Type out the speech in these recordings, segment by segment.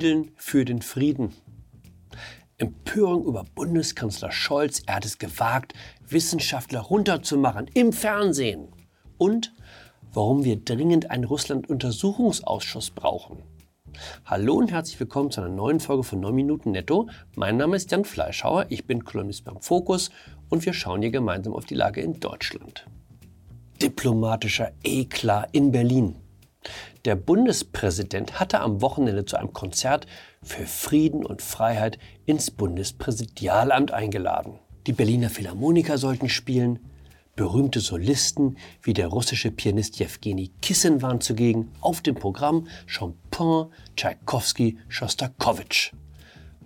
Titeln für den Frieden. Empörung über Bundeskanzler Scholz, er hat es gewagt, Wissenschaftler runterzumachen im Fernsehen. Und warum wir dringend einen Russland-Untersuchungsausschuss brauchen. Hallo und herzlich willkommen zu einer neuen Folge von 9 Minuten Netto. Mein Name ist Jan Fleischhauer, ich bin Kolumnist beim Fokus und wir schauen hier gemeinsam auf die Lage in Deutschland. Diplomatischer Eklat in Berlin. Der Bundespräsident hatte am Wochenende zu einem Konzert für Frieden und Freiheit ins Bundespräsidialamt eingeladen. Die Berliner Philharmoniker sollten spielen, berühmte Solisten wie der russische Pianist Jewgeni Kissen waren zugegen, auf dem Programm Chopin, Tschaikowski, Schostakowitsch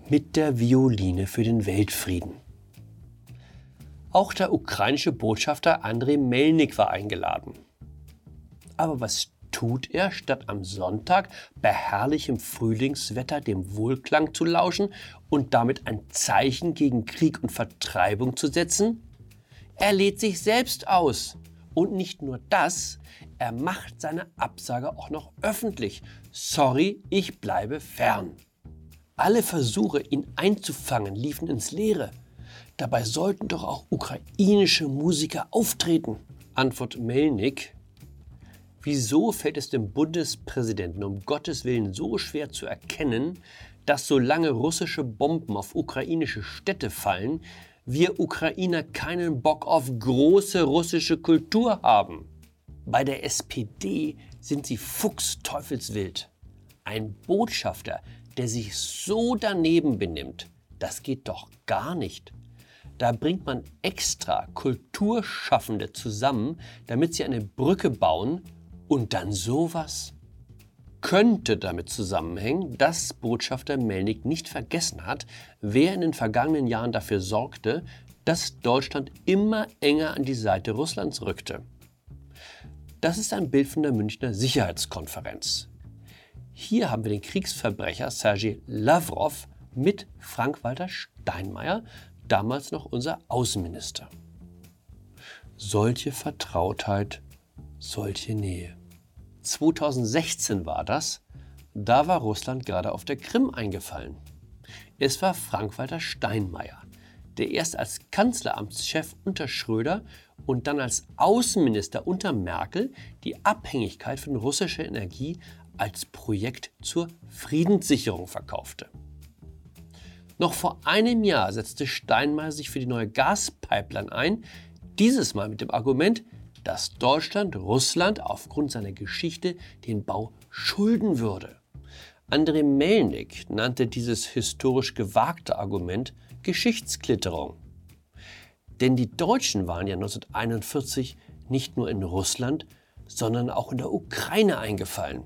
mit der Violine für den Weltfrieden. Auch der ukrainische Botschafter Andrei Melnik war eingeladen. Aber was tut er, statt am Sonntag bei herrlichem Frühlingswetter dem Wohlklang zu lauschen und damit ein Zeichen gegen Krieg und Vertreibung zu setzen? Er lädt sich selbst aus. Und nicht nur das, er macht seine Absage auch noch öffentlich. Sorry, ich bleibe fern. Alle Versuche, ihn einzufangen, liefen ins Leere. Dabei sollten doch auch ukrainische Musiker auftreten. Antwort Melnik, Wieso fällt es dem Bundespräsidenten um Gottes Willen so schwer zu erkennen, dass solange russische Bomben auf ukrainische Städte fallen, wir Ukrainer keinen Bock auf große russische Kultur haben? Bei der SPD sind sie fuchsteufelswild. Ein Botschafter, der sich so daneben benimmt, das geht doch gar nicht. Da bringt man extra Kulturschaffende zusammen, damit sie eine Brücke bauen und dann sowas? Könnte damit zusammenhängen, dass Botschafter Melnik nicht vergessen hat, wer in den vergangenen Jahren dafür sorgte, dass Deutschland immer enger an die Seite Russlands rückte. Das ist ein Bild von der Münchner Sicherheitskonferenz. Hier haben wir den Kriegsverbrecher Sergei Lavrov mit Frank-Walter Steinmeier, damals noch unser Außenminister. Solche Vertrautheit solche Nähe. 2016 war das, da war Russland gerade auf der Krim eingefallen. Es war Frank-Walter Steinmeier, der erst als Kanzleramtschef unter Schröder und dann als Außenminister unter Merkel die Abhängigkeit von russischer Energie als Projekt zur Friedenssicherung verkaufte. Noch vor einem Jahr setzte Steinmeier sich für die neue Gaspipeline ein, dieses Mal mit dem Argument, dass Deutschland Russland aufgrund seiner Geschichte den Bau schulden würde. André Melnik nannte dieses historisch gewagte Argument Geschichtsklitterung. Denn die Deutschen waren ja 1941 nicht nur in Russland, sondern auch in der Ukraine eingefallen.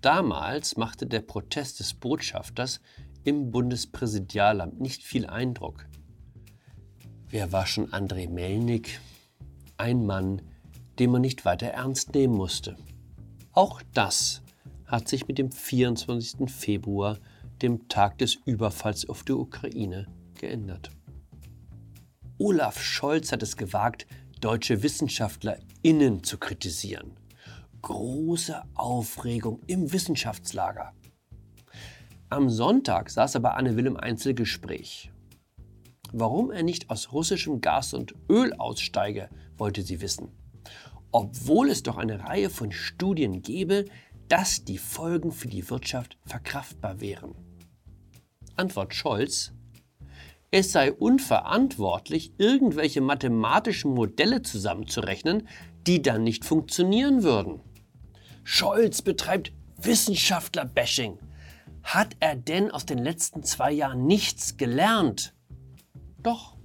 Damals machte der Protest des Botschafters im Bundespräsidialamt nicht viel Eindruck. Wer war schon André Melnik? Ein Mann, den man nicht weiter ernst nehmen musste. Auch das hat sich mit dem 24. Februar, dem Tag des Überfalls auf die Ukraine, geändert. Olaf Scholz hat es gewagt, deutsche WissenschaftlerInnen zu kritisieren. Große Aufregung im Wissenschaftslager. Am Sonntag saß er bei Anne Will im Einzelgespräch. Warum er nicht aus russischem Gas und Öl aussteige, wollte sie wissen obwohl es doch eine Reihe von Studien gäbe, dass die Folgen für die Wirtschaft verkraftbar wären. Antwort Scholz. Es sei unverantwortlich, irgendwelche mathematischen Modelle zusammenzurechnen, die dann nicht funktionieren würden. Scholz betreibt Wissenschaftler-Bashing. Hat er denn aus den letzten zwei Jahren nichts gelernt? Doch.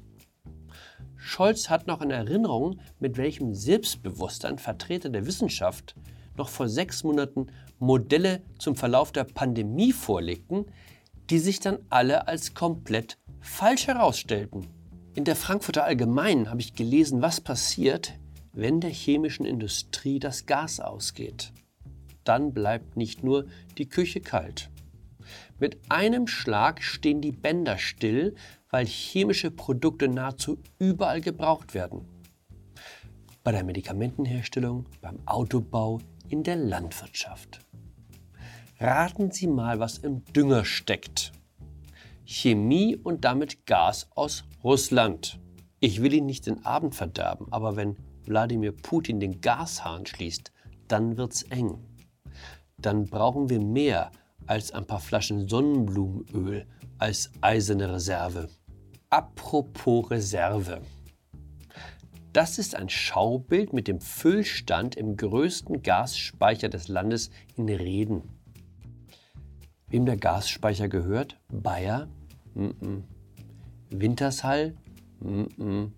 Scholz hat noch in Erinnerung, mit welchem Selbstbewusstsein Vertreter der Wissenschaft noch vor sechs Monaten Modelle zum Verlauf der Pandemie vorlegten, die sich dann alle als komplett falsch herausstellten. In der Frankfurter Allgemeinen habe ich gelesen, was passiert, wenn der chemischen Industrie das Gas ausgeht. Dann bleibt nicht nur die Küche kalt. Mit einem Schlag stehen die Bänder still, weil chemische Produkte nahezu überall gebraucht werden. Bei der Medikamentenherstellung, beim Autobau, in der Landwirtschaft. Raten Sie mal, was im Dünger steckt. Chemie und damit Gas aus Russland. Ich will Ihnen nicht den Abend verderben, aber wenn Wladimir Putin den Gashahn schließt, dann wird's eng. Dann brauchen wir mehr als ein paar Flaschen Sonnenblumenöl als eiserne Reserve. Apropos Reserve. Das ist ein Schaubild mit dem Füllstand im größten Gasspeicher des Landes in Reden. Wem der Gasspeicher gehört? Bayer? Mm -mm. Wintershall? Mm.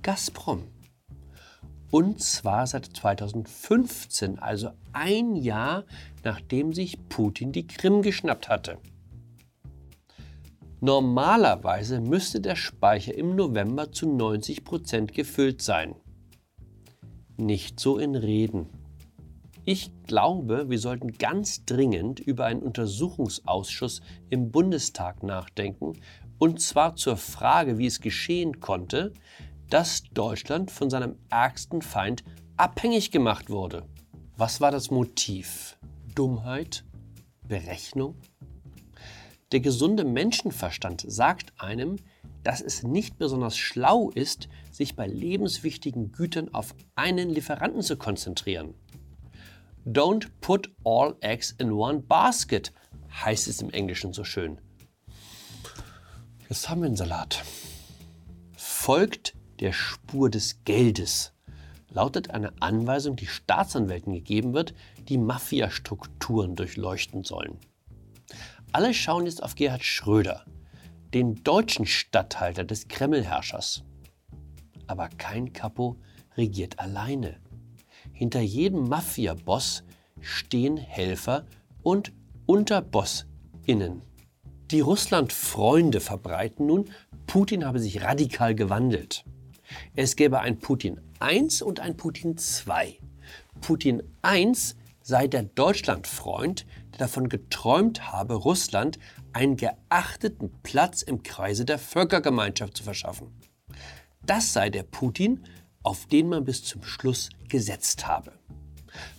Gazprom. Und zwar seit 2015, also ein Jahr nachdem sich Putin die Krim geschnappt hatte. Normalerweise müsste der Speicher im November zu 90 Prozent gefüllt sein. Nicht so in Reden. Ich glaube, wir sollten ganz dringend über einen Untersuchungsausschuss im Bundestag nachdenken, und zwar zur Frage, wie es geschehen konnte, dass Deutschland von seinem ärgsten Feind abhängig gemacht wurde. Was war das Motiv? Dummheit? Berechnung? Der gesunde Menschenverstand sagt einem, dass es nicht besonders schlau ist, sich bei lebenswichtigen Gütern auf einen Lieferanten zu konzentrieren. Don't put all eggs in one basket, heißt es im Englischen so schön. Jetzt haben wir einen Salat. Folgt der Spur des Geldes, lautet eine Anweisung, die Staatsanwälten gegeben wird, die Mafiastrukturen durchleuchten sollen. Alle schauen jetzt auf Gerhard Schröder, den deutschen Statthalter des Kremlherrschers. Aber kein Kapo regiert alleine. Hinter jedem Mafia-Boss stehen Helfer und UnterbossInnen. Die Russland-Freunde verbreiten nun, Putin habe sich radikal gewandelt. Es gäbe ein Putin 1 und ein Putin 2. Putin 1 sei der Deutschlandfreund, der davon geträumt habe, Russland einen geachteten Platz im Kreise der Völkergemeinschaft zu verschaffen. Das sei der Putin, auf den man bis zum Schluss gesetzt habe.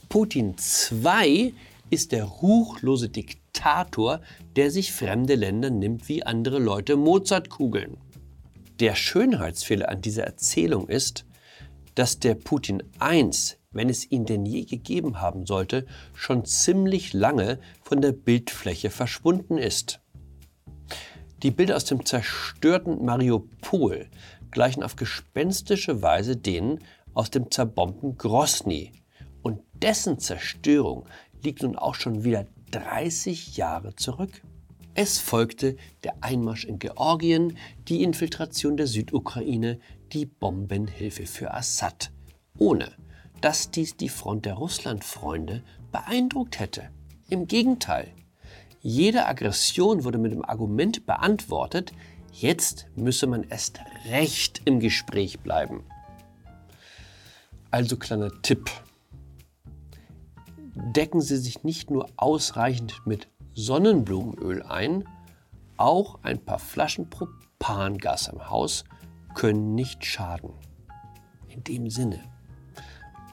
Putin II ist der ruchlose Diktator, der sich fremde Länder nimmt wie andere Leute Mozartkugeln. Der Schönheitsfehler an dieser Erzählung ist, dass der Putin I wenn es ihn denn je gegeben haben sollte, schon ziemlich lange von der Bildfläche verschwunden ist. Die Bilder aus dem zerstörten Mariupol gleichen auf gespenstische Weise denen aus dem zerbombten Grosny. Und dessen Zerstörung liegt nun auch schon wieder 30 Jahre zurück. Es folgte der Einmarsch in Georgien, die Infiltration der Südukraine, die Bombenhilfe für Assad, ohne dass dies die Front der Russlandfreunde beeindruckt hätte. Im Gegenteil, jede Aggression wurde mit dem Argument beantwortet, jetzt müsse man erst recht im Gespräch bleiben. Also kleiner Tipp. Decken Sie sich nicht nur ausreichend mit Sonnenblumenöl ein, auch ein paar Flaschen Propangas im Haus können nicht schaden. In dem Sinne.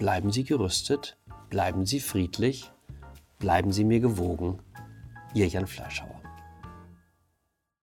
Bleiben Sie gerüstet, bleiben Sie friedlich, bleiben Sie mir gewogen. Ihr Jan Fleischhauer.